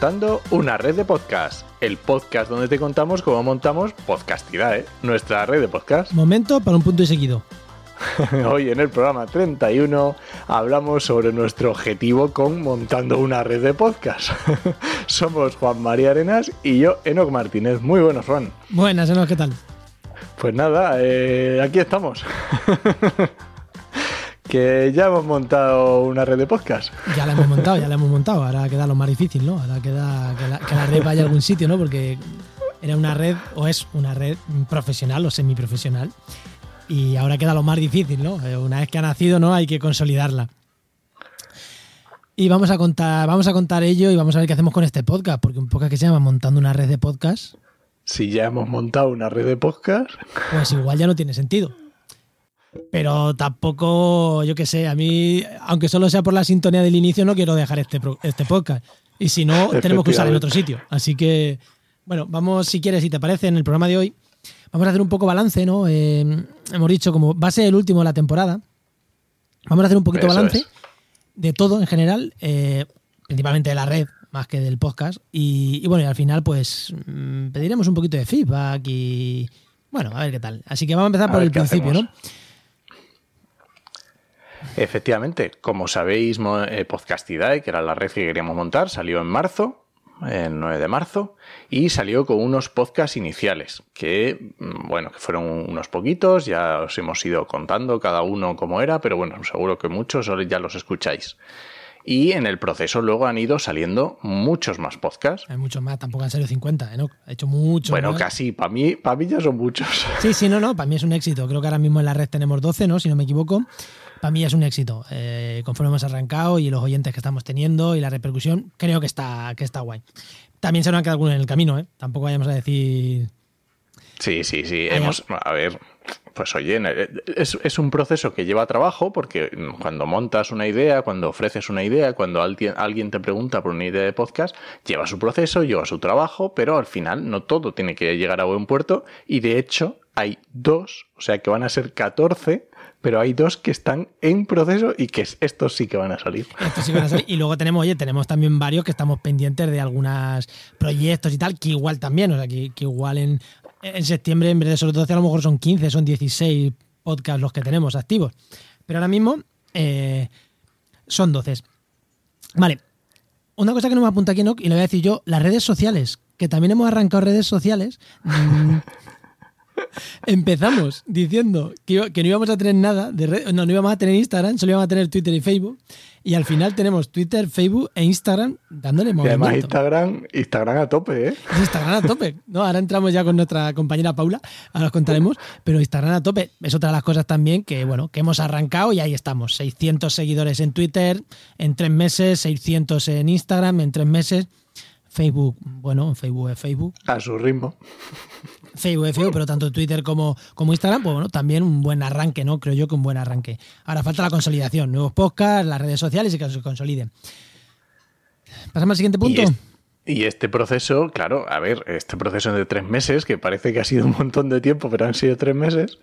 Montando una red de podcast, el podcast donde te contamos cómo montamos Podcastidad, ¿eh? nuestra red de podcast. Momento para un punto y seguido. Hoy en el programa 31 hablamos sobre nuestro objetivo con montando una red de podcast. Somos Juan María Arenas y yo, Enoc Martínez. Muy buenos, Juan. Buenas, Enoc, ¿qué tal? Pues nada, eh, aquí estamos. que ya hemos montado una red de podcast. Ya la hemos montado, ya la hemos montado. Ahora queda lo más difícil, ¿no? Ahora queda que la, que la red vaya a algún sitio, ¿no? Porque era una red, o es una red profesional o semiprofesional. Y ahora queda lo más difícil, ¿no? Eh, Una vez que ha nacido, ¿no? Hay que consolidarla. Y vamos a contar, vamos a contar ello y vamos a ver qué hacemos con este podcast, porque un podcast que se llama Montando una red de podcast, Si ya hemos montado una red de podcast, pues igual ya no tiene sentido. Pero tampoco, yo qué sé, a mí, aunque solo sea por la sintonía del inicio, no quiero dejar este, este podcast. Y si no, tenemos que usar en otro sitio. Así que, bueno, vamos, si quieres, si te parece, en el programa de hoy, vamos a hacer un poco balance, ¿no? Eh, hemos dicho, como va a ser el último de la temporada, vamos a hacer un poquito Eso balance es. de todo en general, eh, principalmente de la red, más que del podcast. Y, y bueno, y al final, pues mm, pediremos un poquito de feedback y. Bueno, a ver qué tal. Así que vamos a empezar A por el principio, hacemos. ¿no? Efectivamente, como sabéis, eh, Podcastidae, que era la red que queríamos montar, salió en marzo, el 9 de marzo, y salió con unos podcasts iniciales, que, mm, bueno, que fueron unos poquitos, ya os hemos ido contando cada uno cómo era, pero bueno, seguro que muchos ya los escucháis. Y en el proceso luego han ido saliendo muchos más podcasts. Hay muchos más, tampoco han salido 50, ¿eh? ¿no? Ha hecho mucho Bueno, más. casi, para mí, para mí ya son muchos. Sí, sí, no, no, para mí es un éxito. Creo que ahora mismo en la red tenemos 12, ¿no? Si no me equivoco. Para mí es un éxito. Eh, conforme hemos arrancado y los oyentes que estamos teniendo y la repercusión, creo que está, que está guay. También se nos han quedado algunos en el camino, ¿eh? Tampoco vayamos a decir. Sí, sí, sí. Hemos, a ver, pues oye, es, un proceso que lleva trabajo porque cuando montas una idea, cuando ofreces una idea, cuando alguien, te pregunta por una idea de podcast, lleva su proceso, lleva su trabajo, pero al final no todo tiene que llegar a buen puerto y de hecho hay dos, o sea que van a ser 14, pero hay dos que están en proceso y que estos sí que van a salir. Esto sí van a ser- Y luego tenemos, oye, tenemos también varios que estamos pendientes de algunos proyectos y tal, que igual también, o sea, que igual en, en septiembre, en vez de solo 12, a lo mejor son 15, son 16 podcasts los que tenemos activos. Pero ahora mismo eh, son 12. Vale. Una cosa que no me apunta aquí, ¿no? y le voy a decir yo, las redes sociales, que también hemos arrancado redes sociales. Empezamos diciendo que, iba- que no íbamos a tener nada, de red- no, no íbamos a tener Instagram, solo íbamos a tener Twitter y Facebook. Y al final tenemos Twitter, Facebook e Instagram dándole Y además movimiento. Instagram, Instagram a tope, ¿eh? Instagram a tope. ¿no? Ahora entramos ya con nuestra compañera Paula, ahora os contaremos, pero Instagram a tope es otra de las cosas también que, bueno, que hemos arrancado y ahí estamos. 600 seguidores en Twitter en tres meses, 600 en Instagram en tres meses. Facebook, bueno, Facebook es Facebook, A su ritmo. Facebook Facebook, pero tanto Twitter como, como Instagram, pues bueno, también un buen arranque, ¿no? Creo yo que un buen arranque. Ahora falta la consolidación, nuevos podcasts, las redes sociales y que se consoliden. Pasamos al siguiente punto. Y, es- y este proceso, claro, a ver, este proceso de tres meses, que parece que ha sido un montón de tiempo, pero han sido tres meses,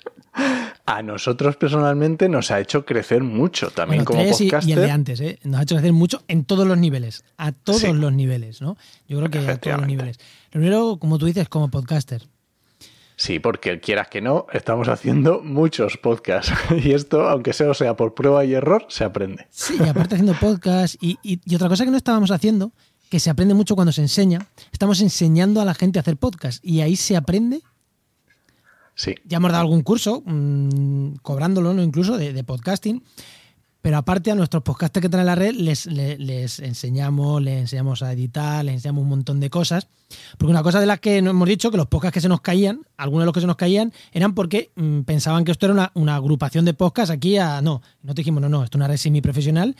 a nosotros personalmente nos ha hecho crecer mucho también Bueno, como tres y- el de antes, ¿eh? Nos ha hecho crecer mucho en todos los niveles. A todos Sí. los niveles, ¿no? Yo creo que a todos los niveles. Lo primero, como tú dices, como podcaster. Sí, porque quieras que no, estamos haciendo muchos podcasts. Y esto, aunque sea, sea por prueba y error, se aprende. Sí, y aparte haciendo podcast. Y, y- y otra cosa que no estábamos haciendo, que se aprende mucho cuando se enseña, estamos enseñando a la gente a hacer podcast. Y ahí se aprende Sí. Ya hemos dado algún curso, mm, cobrándolo ¿no? incluso, de, de podcasting. Pero aparte a nuestros podcasters que traen la red les, les, enseñamos, les enseñamos a editar, les enseñamos un montón de cosas. Porque una cosa de las que nos hemos dicho, que los podcasts que se nos caían, algunos de los que se nos caían, eran porque mm, pensaban que esto era una, una agrupación de podcasts aquí. No, no te dijimos, no, no, esto es una red semiprofesional.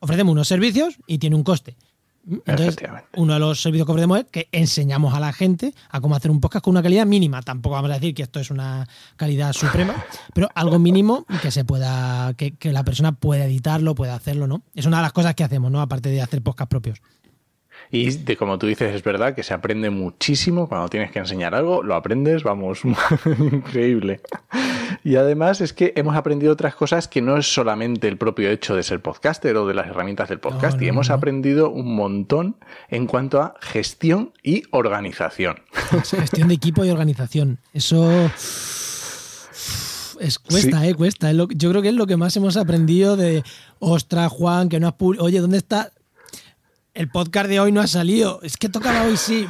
Ofrecemos unos servicios y tiene un coste. Entonces, uno de los servicios que ofrecemos es que enseñamos a la gente a cómo hacer un podcast con una calidad mínima. Tampoco vamos a decir que esto es una calidad suprema, pero algo mínimo que se pueda, que, que la persona pueda editarlo, pueda hacerlo, ¿no? Es una de las cosas que hacemos, ¿no? Aparte de hacer podcast propios. Y de como tú dices, es verdad que se aprende muchísimo cuando tienes que enseñar algo, lo aprendes, vamos, increíble. Y además es que hemos aprendido otras cosas que no es solamente el propio hecho de ser podcaster o de las herramientas del podcast, y hemos aprendido un montón en cuanto a gestión y organización. Gestión de equipo y organización. Eso es, cuesta, eh, cuesta. yo creo que es lo que más hemos aprendido de, ostras, Juan, que no has Oye, ¿dónde está? el podcast de hoy no ha salido, es que tocaba hoy sí.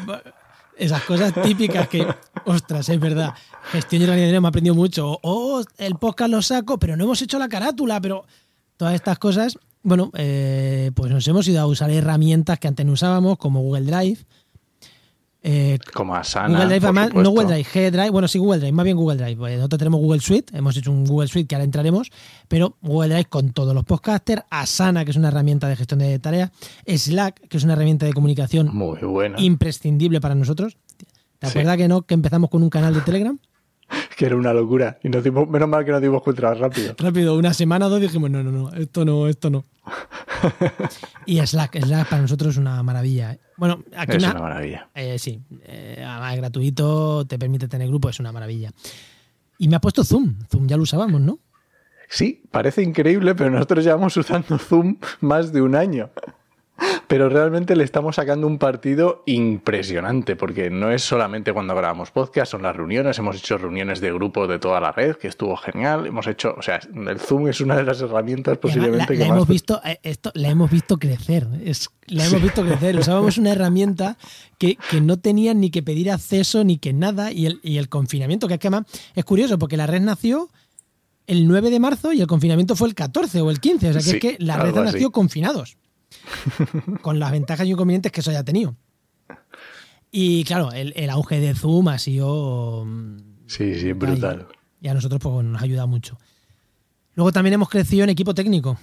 Esas cosas típicas que, ostras, es verdad. Gestión y organización me ha aprendido mucho. Oh, el podcast lo saco, pero no hemos hecho la carátula, pero todas estas cosas, bueno, eh, pues nos hemos ido a usar herramientas que antes no usábamos, como Google Drive, eh, Como Asana. Google Drive, además, no Google Drive, G Drive, bueno, sí Google Drive, más bien Google Drive. Pues nosotros tenemos Google Suite, hemos hecho un Google Suite que ahora entraremos, pero Google Drive con todos los podcasters, Asana, que es una herramienta de gestión de tareas, Slack, que es una herramienta de comunicación Muy buena. imprescindible para nosotros. ¿Te acuerdas que no? Que empezamos con un canal de Telegram. que era una locura. Y nos dimos, menos mal que nos dimos cuenta rápido. Rápido, una semana o dos dijimos, no, no, no, esto no, esto no. y Slack, Slack para nosotros es una maravilla. Bueno, aquí es una, maravilla. Eh, sí, eh, además es gratuito, te permite tener grupo, es una maravilla. Y me ha puesto Zoom. Zoom ya lo usábamos, ¿no? Sí, parece increíble, pero nosotros llevamos usando Zoom más de un año. Pero realmente le estamos sacando un partido impresionante, porque no es solamente cuando grabamos podcast, son las reuniones, hemos hecho reuniones de grupo de toda la red, que estuvo genial, hemos hecho, o sea, el Zoom es una de las herramientas posiblemente que hemos visto eh, esto, la hemos visto crecer, es, la hemos visto crecer, usábamos una herramienta que, no tenía ni que pedir acceso ni que nada, y el, y el confinamiento, que es que además es curioso, porque la red nació el 9 de marzo y el confinamiento fue el 14 o el 15, o sea que es que la red nació confinados. con las ventajas y inconvenientes que eso haya tenido. Y claro, el, auge de Zoom ha sido. Mm, sí, sí, brutal. Y a nosotros pues, nos ayuda mucho. Luego también hemos crecido en equipo técnico.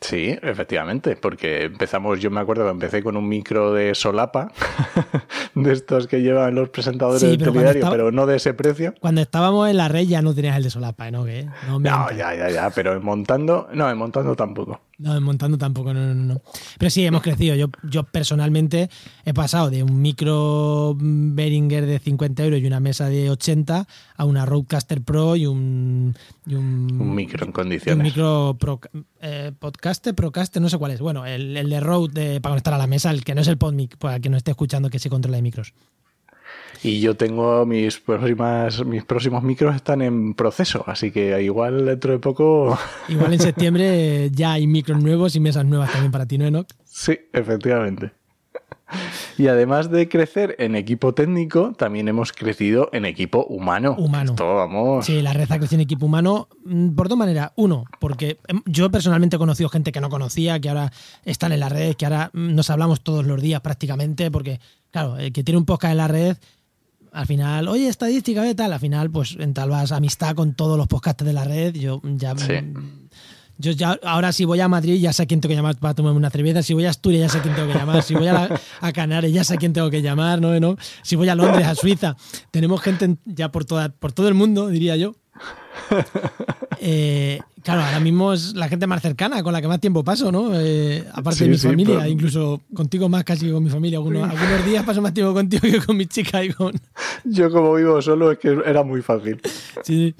Sí, efectivamente, porque empezamos, yo me acuerdo que empecé con un micro de solapa, de estos que llevan los presentadores del telediario, pero no de ese precio. Cuando estábamos en la red ya no tenías el de solapa, ¿no? No, no, ya, ya, ya, pero en montando, no, en montando tampoco. No, montando tampoco, no, no, no. Pero sí, hemos crecido. Yo, yo personalmente he pasado de un micro Behringer de 50 euros y una mesa de 80 a una Roadcaster Pro y un... un, micro en condiciones. Un micro pro, eh, podcaster, procaster, no sé cuál es. Bueno, el, el de Rode para conectar a la mesa, el que no es el PodMic, para que no esté escuchando que se controla de micros. Y yo tengo mis próximas, mis próximos micros están en proceso, así que igual dentro de poco. Igual en septiembre ya hay micros nuevos y mesas nuevas también para ti, ¿no, Enoch? Sí, efectivamente. Y además de crecer en equipo técnico, también hemos crecido en equipo humano. Humano. vamos. Sí, la red ha crecido en equipo humano mm, por dos maneras. Uno, porque em, yo personalmente he conocido gente que no conocía, que ahora están en la red, que ahora mm, nos hablamos todos los días prácticamente, porque, claro, el que tiene un podcast en la red al final, oye, estadística, de tal? Al final, pues entablas amistad con todos los podcasts de la red. Yo ya. Yo ya, ahora si voy a Madrid ya sé a quién tengo que llamar para tomarme una cerveza, si voy a Asturias ya sé a quién tengo que llamar, si voy a, Canarias ya sé a quién tengo que llamar, ¿no? ¿no? Si voy a Londres, a Suiza, tenemos gente ya por, toda, por todo el mundo, diría yo. Eh, claro, ahora mismo es la gente más cercana, con la que más tiempo paso, ¿no? Eh, aparte de mi familia, incluso contigo más casi que con mi familia. Algunos, algunos, días paso más tiempo contigo que con mi chica y con... Yo como vivo solo es que era muy fácil. Sí,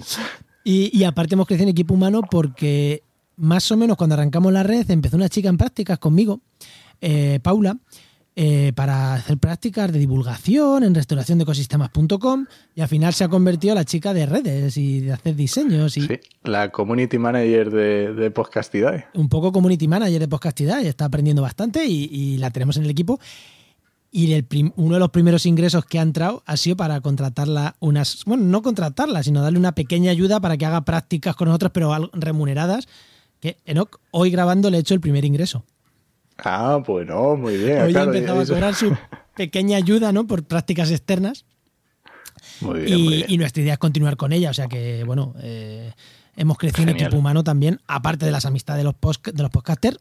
y, y aparte hemos crecido en equipo humano porque más o menos cuando arrancamos la red empezó una chica en prácticas conmigo, eh, Paula, eh, para hacer prácticas de divulgación en restauración de ecosistemas.com y al final se ha convertido en la chica de redes y de hacer diseños. Y sí, la community manager de, de. Un poco community manager de Podcastidad y está aprendiendo bastante y, la tenemos en el equipo. Y el uno de los primeros ingresos que ha entrado ha sido para contratarla unas, bueno, no contratarla, sino darle una pequeña ayuda para que haga prácticas con nosotros, pero remuneradas. Que Enoch, hoy grabando le he hecho el primer ingreso. Ah, pues no, muy bien. Hoy claro, empezado a cobrar su pequeña ayuda, ¿no? Por prácticas externas. Muy bien, y, y, nuestra idea es continuar con ella. O sea que, bueno, eh, hemos crecido en equipo humano también, aparte de las amistades de los, post, de los podcasters.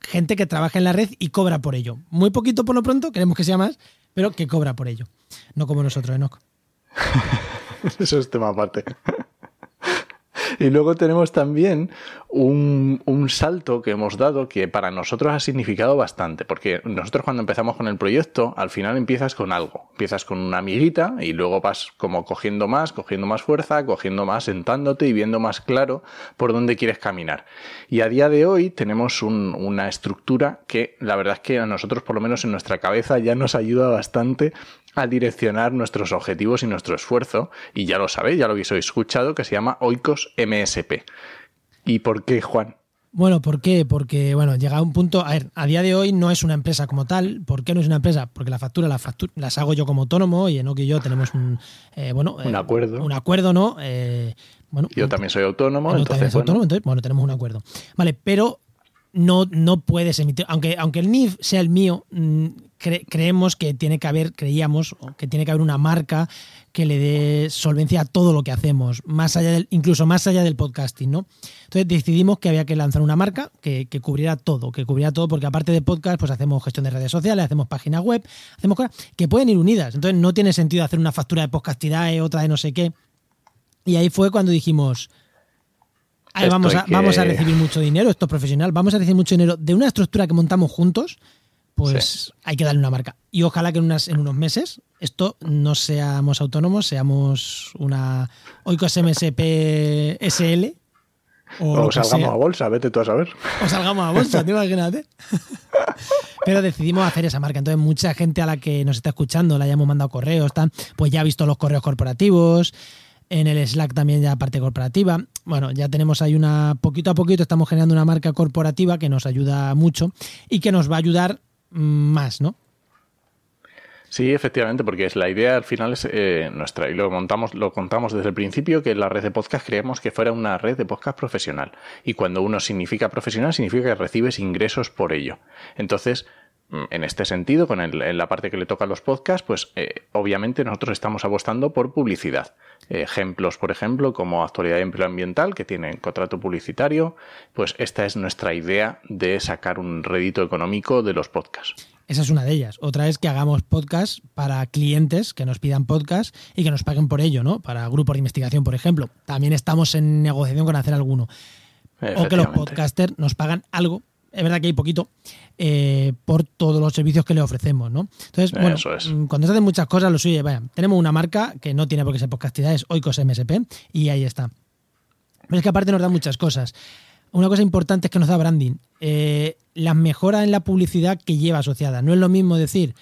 gente que trabaja en la red y cobra por ello. Muy poquito por lo pronto, queremos que sea más, pero que cobra por ello. No como nosotros, Enoch. Eso es tema aparte. Y luego tenemos también un, un, salto que hemos dado que para nosotros ha significado bastante, porque nosotros cuando empezamos con el proyecto, al final empiezas con algo, empiezas con una amiguita y luego vas como cogiendo más, cogiendo más fuerza, cogiendo más, sentándote y viendo más claro por dónde quieres caminar. Y a día de hoy tenemos un, una estructura que la verdad es que a nosotros, por lo menos en nuestra cabeza, ya nos ayuda bastante a direccionar nuestros objetivos y nuestro esfuerzo, y ya lo sabéis, ya lo habéis escuchado, que se llama Oikos MSP. ¿Y por qué, Juan? Bueno, ¿por qué? Porque, bueno, llega a un punto, a ver, a día de hoy no es una empresa como tal. ¿Por qué no es una empresa? Porque la factura, la factura las hago yo como autónomo y Enoch y yo tenemos un, eh, bueno, un acuerdo. un acuerdo, ¿no? Eh, bueno, yo también soy autónomo, entonces, bueno. autónomo, entonces, bueno, tenemos un acuerdo. Vale, pero no, no puedes emitir, aunque, aunque el NIF sea el mío, creemos que tiene que haber, creíamos, que tiene que haber una marca que le dé solvencia a todo lo que hacemos, más allá del, incluso más allá del podcasting, ¿no? Entonces decidimos que había que lanzar una marca que, cubriera todo, que cubriera todo, porque aparte de podcast, pues hacemos gestión de redes sociales, hacemos páginas web, hacemos cosas que pueden ir unidas. Entonces no tiene sentido hacer una factura de podcastidae, otra de no sé qué. Y ahí fue cuando dijimos, vamos a, vamos a recibir mucho dinero, esto es profesional, vamos a recibir mucho dinero de una estructura que montamos juntos, pues hay que darle una marca. Y ojalá que en, unas, en unos meses esto no seamos autónomos, seamos una Oikos MSP SL. O, salgamos a bolsa, vete tú a saber. O salgamos a bolsa, te imagínate. Pero decidimos hacer esa marca. Entonces, mucha gente a la que nos está escuchando, la hayamos mandado correos, pues ya ha visto los correos corporativos. En el Slack también ya parte corporativa. Bueno, ya tenemos ahí una, poquito a poquito estamos generando una marca corporativa que nos ayuda mucho y que nos va a ayudar más, ¿no? Sí, efectivamente, porque es la idea al final es eh, nuestra y lo montamos, lo contamos desde el principio que la red de podcast creemos que fuera una red de podcast profesional y cuando uno significa profesional significa que recibes ingresos por ello. Entonces, en este sentido, con en la parte que le toca a los podcasts, pues eh, obviamente nosotros estamos apostando por publicidad. Ejemplos, por ejemplo, como Actualidad Empleo Ambiental, que tienen contrato publicitario, pues esta es nuestra idea de sacar un rédito económico de los podcasts. Esa es una de ellas. Otra es que hagamos podcasts para clientes que nos pidan podcasts y que nos paguen por ello, ¿no? Para grupos de investigación, por ejemplo. También estamos en negociación con hacer alguno. O que los podcasters nos pagan algo es verdad que hay poquito, eh, por todos los servicios que le ofrecemos, ¿no? Entonces, bueno, mm, cuando se hacen muchas cosas, lo suyo, vaya, tenemos una marca que no tiene por qué ser podcastidad, es Oikos MSP, y ahí está. Pero es que aparte nos da muchas cosas. Una cosa importante es que nos da branding. Eh, las mejoras en la publicidad que lleva asociada. No es lo mismo decir,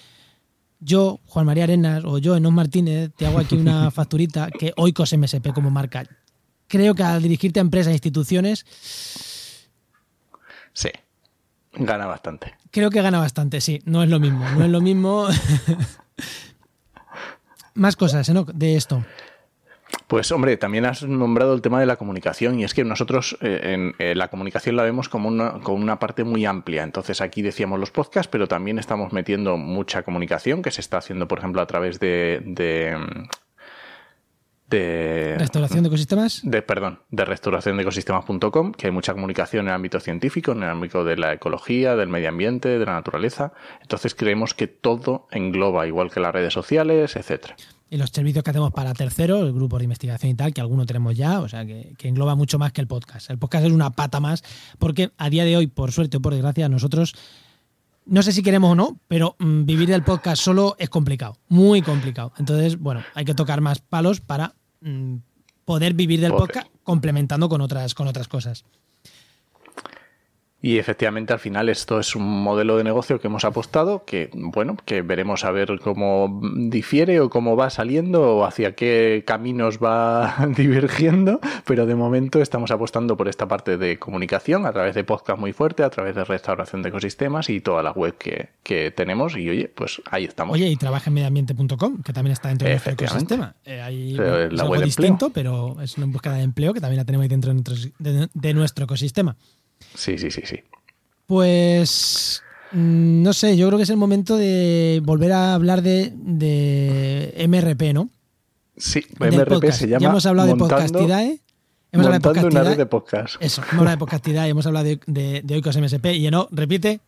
yo, Juan María Arenas, o yo, Enos Martínez, te hago aquí una facturita, que Oikos MSP como marca. Creo que al dirigirte a empresas e instituciones... Sí. Gana bastante. Creo que gana bastante, sí. No es lo mismo. No es lo mismo. Más cosas, ¿no? De esto. Pues hombre, también has nombrado el tema de la comunicación y es que nosotros eh, en eh, la comunicación la vemos como una, como una parte muy amplia. Entonces aquí decíamos los podcasts, pero también estamos metiendo mucha comunicación que se está haciendo, por ejemplo, a través de de restauración de ecosistemas de perdón de restauración de ecosistemas.com que hay mucha comunicación en el ámbito científico en el ámbito de la ecología del medio ambiente de la naturaleza entonces creemos que todo engloba igual que las redes sociales etcétera y los servicios que hacemos para terceros, el grupo de investigación y tal, que alguno tenemos ya, o sea, que, que, engloba mucho más que el podcast. El podcast es una pata más, porque a día de hoy, por suerte o por desgracia, nosotros no sé si queremos o no, pero mm, vivir del podcast solo es complicado, muy complicado. Entonces, bueno, hay que tocar más palos para poder vivir del podcast complementando con otras, con otras cosas. Y efectivamente al final esto es un modelo de negocio que hemos apostado, que bueno, que veremos a ver cómo difiere o cómo va saliendo o hacia qué caminos va divergiendo, pero de momento estamos apostando por esta parte de comunicación a través de podcast muy fuerte, a través de restauración de ecosistemas y toda la web que, tenemos y oye, pues ahí estamos. Oye, y trabaja en medioambiente.com, que también está dentro de nuestro ecosistema. Eh, ahí es algo distinto, pero es una búsqueda de empleo que también la tenemos ahí dentro de nuestro ecosistema. Sí, sí, sí, sí. Pues mm, no sé, yo creo que es el momento de volver a hablar de, MRP, ¿no? Sí, MRP se llama. Ya hemos hablado de Podcastidae. Hemos hablado de Montando una red de podcast. Eso, hemos hablado de podcastidad y hemos hablado de, de, de Oikos MSP. Y no, repite.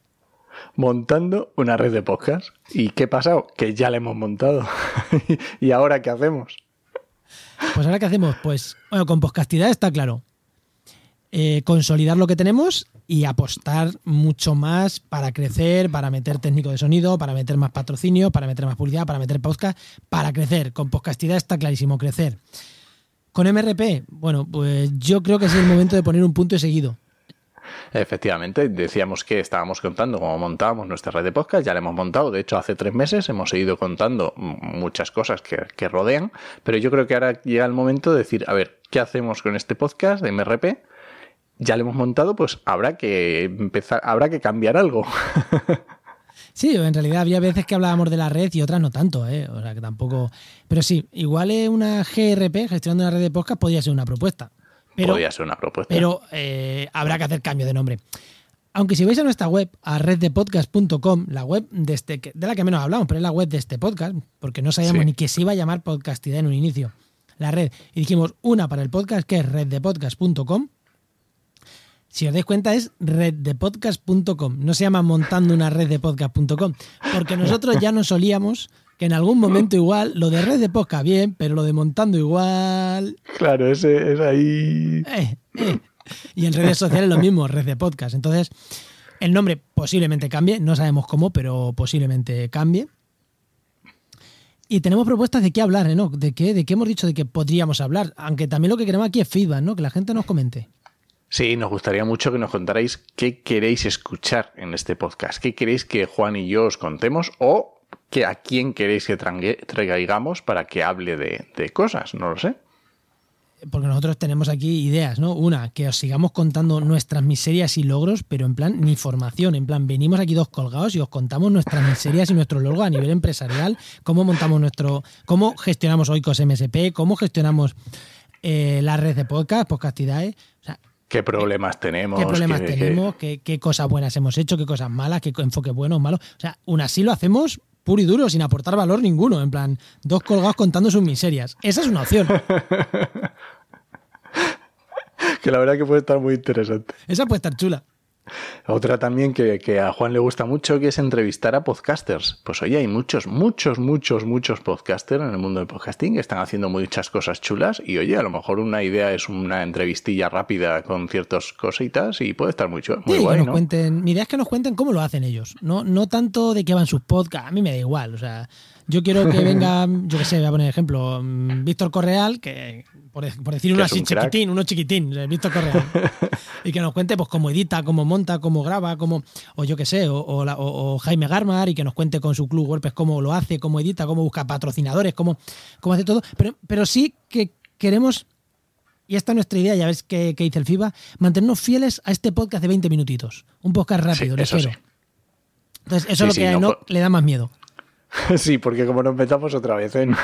Montando una red de podcast. ¿Y qué ha pasado? Que ya la hemos montado. ¿Y ahora qué hacemos? Pues ahora qué hacemos? Pues, bueno, con podcastidad está claro. Eh, consolidar lo que tenemos y apostar mucho más para crecer, para meter técnico de sonido, para meter más patrocinio, para meter más publicidad, para meter podcast, para crecer. Con podcastidad está clarísimo, crecer. Con MRP, bueno, pues yo creo que es el momento de poner un punto y seguido. Efectivamente, decíamos que estábamos contando cómo montábamos nuestra red de podcast, ya la hemos montado, de hecho hace tres meses hemos seguido contando muchas cosas que, que rodean, pero yo creo que ahora llega el momento de decir, a ver, ¿qué hacemos con este podcast de MRP? Ya lo hemos montado, pues habrá que empezar, habrá que cambiar algo. Sí, en realidad había veces que hablábamos de la red y otras no tanto, ¿eh? O sea, que tampoco. Pero sí, igual es una GRP, gestionando una red de podcast, podría ser una propuesta. Pero, Podría ser una propuesta. pero eh, habrá que hacer cambio de nombre. Aunque si vais a nuestra web, a reddepodcast.com, la web de, este, de la que menos hablamos, pero es la web de este podcast, porque no sabíamos Sí. ni que se iba a llamar podcastidad en un inicio, la red. Y dijimos una para el podcast, que es reddepodcast.com. Si os dais cuenta, es reddepodcast.com. No se llama montando una red de podcast.com. Porque nosotros ya nos solíamos que en algún momento igual, lo de red de podcast bien, pero lo de montando igual. Claro, ese es ahí. Eh, eh. Y en redes sociales lo mismo, red de podcast. Entonces, el nombre posiblemente cambie, no sabemos cómo, pero posiblemente cambie. Y tenemos propuestas de qué hablar, ¿eh? ¿no? ¿De qué, de qué hemos dicho de que podríamos hablar? Aunque también lo que queremos aquí es feedback, ¿no? Que la gente nos comente. Sí, nos gustaría mucho que nos contarais qué queréis escuchar en este podcast, qué queréis que Juan y yo os contemos o que a quién queréis que traigamos para que hable de, de cosas, no lo sé. Porque nosotros tenemos aquí ideas, ¿no? Una, que os sigamos contando nuestras miserias y logros, pero en plan ni formación, en plan venimos aquí dos colgados y os contamos nuestras miserias y nuestros logros a nivel empresarial, cómo montamos nuestro, cómo gestionamos Oikos MSP, cómo gestionamos eh, la red de podcast, podcastidades, o sea, ¿Qué problemas tenemos? qué problemas qué- tenemos, qué, qué cosas buenas hemos hecho, qué cosas malas, qué enfoques buenos, malos. O sea, aún así lo hacemos puro y duro, sin aportar valor ninguno, en plan, dos colgados contando sus miserias. Esa es una opción. que la verdad que puede estar muy interesante. Esa puede estar chula. Otra también que, que a Juan le gusta mucho, que es entrevistar a podcasters. Pues oye, hay muchos, muchos, muchos, muchos podcasters en el mundo del podcasting que están haciendo muchas cosas chulas y oye, a lo mejor una idea es una entrevistilla rápida con ciertas cositas y puede estar muy, chu- muy Sí, guay, que nos ¿no? cuenten, mi idea es que nos cuenten cómo lo hacen ellos. No, no tanto de qué van sus podcasts, a mí me da igual. O sea, yo quiero que venga, yo qué sé, voy a poner ejemplo, mm, Víctor Correal, que por, por decir uno así un chiquitín, uno chiquitín, eh, Víctor Correal. y que nos cuente pues cómo edita, cómo monta, cómo graba, cómo, o yo qué sé, o, o la- o- Jaime Garmar y que nos cuente con su club WordPress cómo lo hace, cómo edita, cómo busca patrocinadores, cómo, cómo hace todo. Pero, pero sí que queremos y esta es nuestra idea, ya ves que, que dice el FIBA, mantenernos fieles a este podcast de 20 minutitos. Un podcast rápido, Sí, eso sí. Entonces, eso Sí, es lo que a no po- le da más miedo. Sí, porque como nos metamos otra vez en,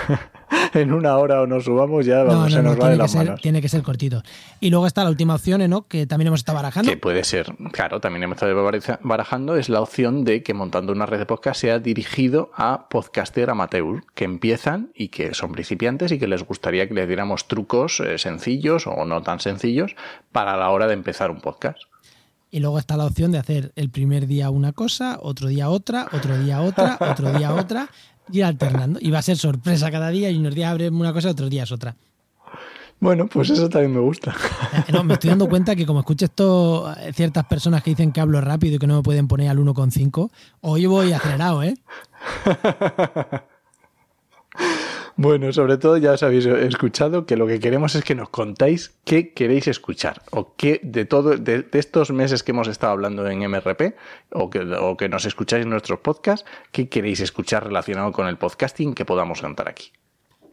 en una hora o nos subamos, ya No, vamos, no, se no, nos va de las ser, manos. tiene que ser cortito. Y luego está la última opción, Enoch, que también hemos estado barajando. Que puede ser, claro, también hemos estado baraja- barajando, es la opción de que montando una red de podcast sea dirigido a podcaster amateur, que empiezan y que son principiantes y que les gustaría que les diéramos trucos eh, sencillos o no tan sencillos para la hora de empezar un podcast. Y luego está la opción de hacer el primer día una cosa, otro día otra, otro día otra, otro día otra, ir alternando. Y va a ser sorpresa cada día y unos días abren una cosa, otros días otra. Bueno, pues eso también me gusta. Eh, No, me estoy dando cuenta que como escucho esto, eh, ciertas personas que dicen que hablo rápido y que no me pueden poner al 1,5, hoy voy acelerado, ¿eh? Bueno, sobre todo ya os habéis escuchado que lo que queremos es que nos contáis qué queréis escuchar o qué de todo de, de estos meses que hemos estado hablando en MRP o que, o que nos escucháis en nuestros podcasts, qué queréis escuchar relacionado con el podcasting que podamos contar aquí.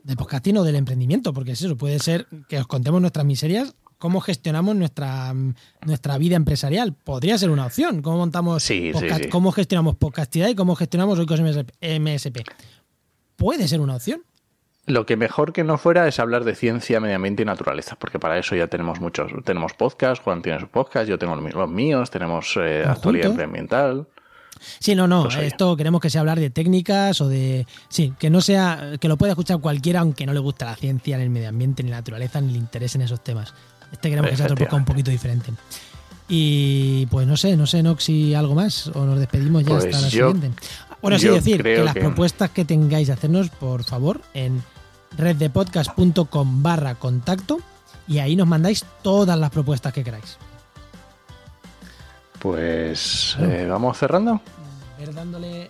De podcasting o del emprendimiento, porque es eso, puede ser que os contemos nuestras miserias, cómo gestionamos nuestra, nuestra vida empresarial. Podría ser una opción, cómo montamos Sí, sí, podcast- sí. cómo gestionamos podcastidad y cómo gestionamos Oikos MSP. Puede ser una opción. Lo que mejor que no fuera es hablar de ciencia, medio ambiente y naturaleza, porque para eso ya tenemos muchos, tenemos podcasts, Juan tiene sus podcasts, yo tengo los míos, tenemos eh, actualidad ambiental. Sí, no, no, Pues esto queremos que sea hablar de técnicas o de... Sí, que no sea, que lo pueda escuchar cualquiera aunque no le guste la ciencia, ni el medio ambiente, ni la naturaleza, ni le interesen esos temas. Este queremos que sea otro podcast un poquito diferente. Y pues no sé, no sé, Nox, si algo más o nos despedimos ya Pues hasta la yo- siguiente. Bueno, sí decir que las que- propuestas que tengáis hacernos, por favor, en reddepodcast.com barra contacto y ahí nos mandáis todas las propuestas que queráis. Pues eh, vamos cerrando. ver dándole.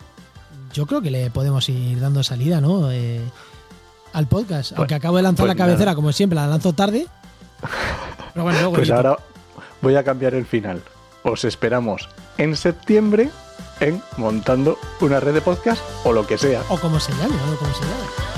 Yo creo que le podemos ir dando salida, ¿no? Eh, al podcast. Aunque acabo de lanzar pues la cabecera, nada. como siempre, la lanzo tarde. Pero bueno, luego. Pues ahora voy a cambiar el final. Os esperamos en septiembre en montando una red de podcast o lo que sea. O como se llame, o como se llame.